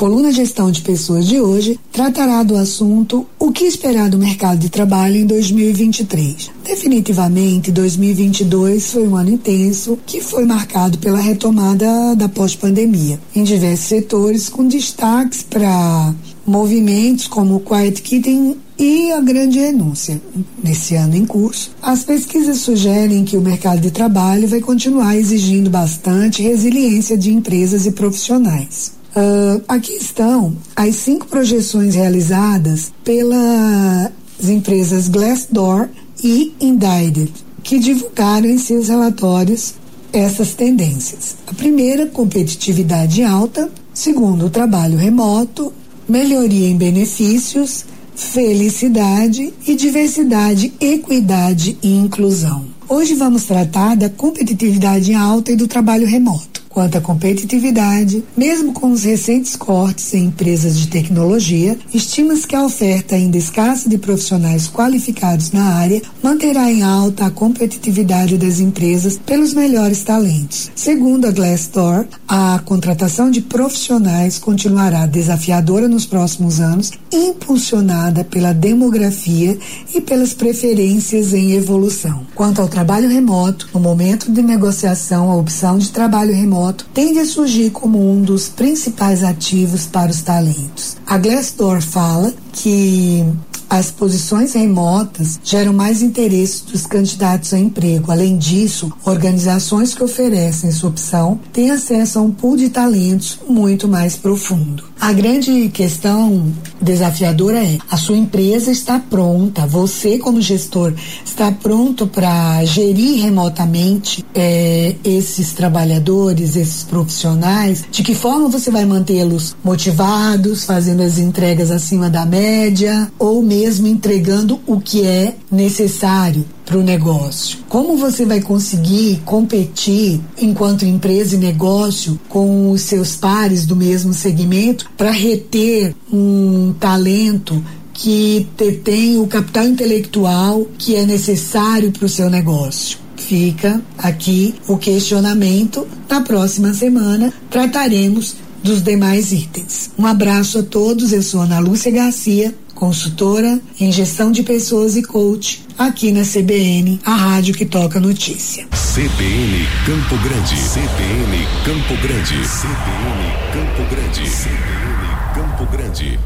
coluna Gestão de Pessoas de hoje tratará do assunto O que esperar do mercado de trabalho em 2023. Definitivamente, 2022 foi um ano intenso que foi marcado pela retomada da pós-pandemia em diversos setores, com destaques para movimentos como o Quiet Quitting e a grande renúncia. Nesse ano em curso, as pesquisas sugerem que o mercado de trabalho vai continuar exigindo bastante resiliência de empresas e profissionais. Uh, aqui estão as cinco projeções realizadas pelas empresas Glassdoor e Indicted, que divulgaram em seus relatórios essas tendências. A primeira, competitividade alta. Segundo, trabalho remoto, melhoria em benefícios, felicidade e diversidade, equidade e inclusão. Hoje vamos tratar da competitividade alta e do trabalho remoto. Quanto à competitividade, mesmo com os recentes cortes em empresas de tecnologia, estima-se que a oferta ainda escassa de profissionais qualificados na área manterá em alta a competitividade das empresas pelos melhores talentos. Segundo a Glassdoor, a contratação de profissionais continuará desafiadora nos próximos anos, impulsionada pela demografia e pelas preferências em evolução. Quanto ao trabalho remoto, no momento de negociação, a opção de trabalho remoto remoto tende a surgir como um dos principais ativos para os talentos. A Glassdoor fala que as posições remotas geram mais interesse dos candidatos a emprego. Além disso, organizações que oferecem essa opção têm acesso a um pool de talentos muito mais profundo. A grande questão desafiadora é: a sua empresa está pronta, você, como gestor, está pronto para gerir remotamente é, esses trabalhadores, esses profissionais? De que forma você vai mantê-los motivados, fazendo as entregas acima da média, ou mesmo entregando o que é necessário para o negócio? Como você vai conseguir competir enquanto empresa e negócio com os seus pares do mesmo segmento para reter um talento que detém o capital intelectual que é necessário para o seu negócio? Fica aqui o questionamento. Na próxima semana trataremos dos demais itens. Um abraço a todos. Eu sou Ana Lúcia Garcia consultora em gestão de pessoas e coach, aqui na CBN, a rádio que toca notícia. CBN Campo Grande. CBN Campo Grande. CBN Campo Grande. CBN Campo Grande.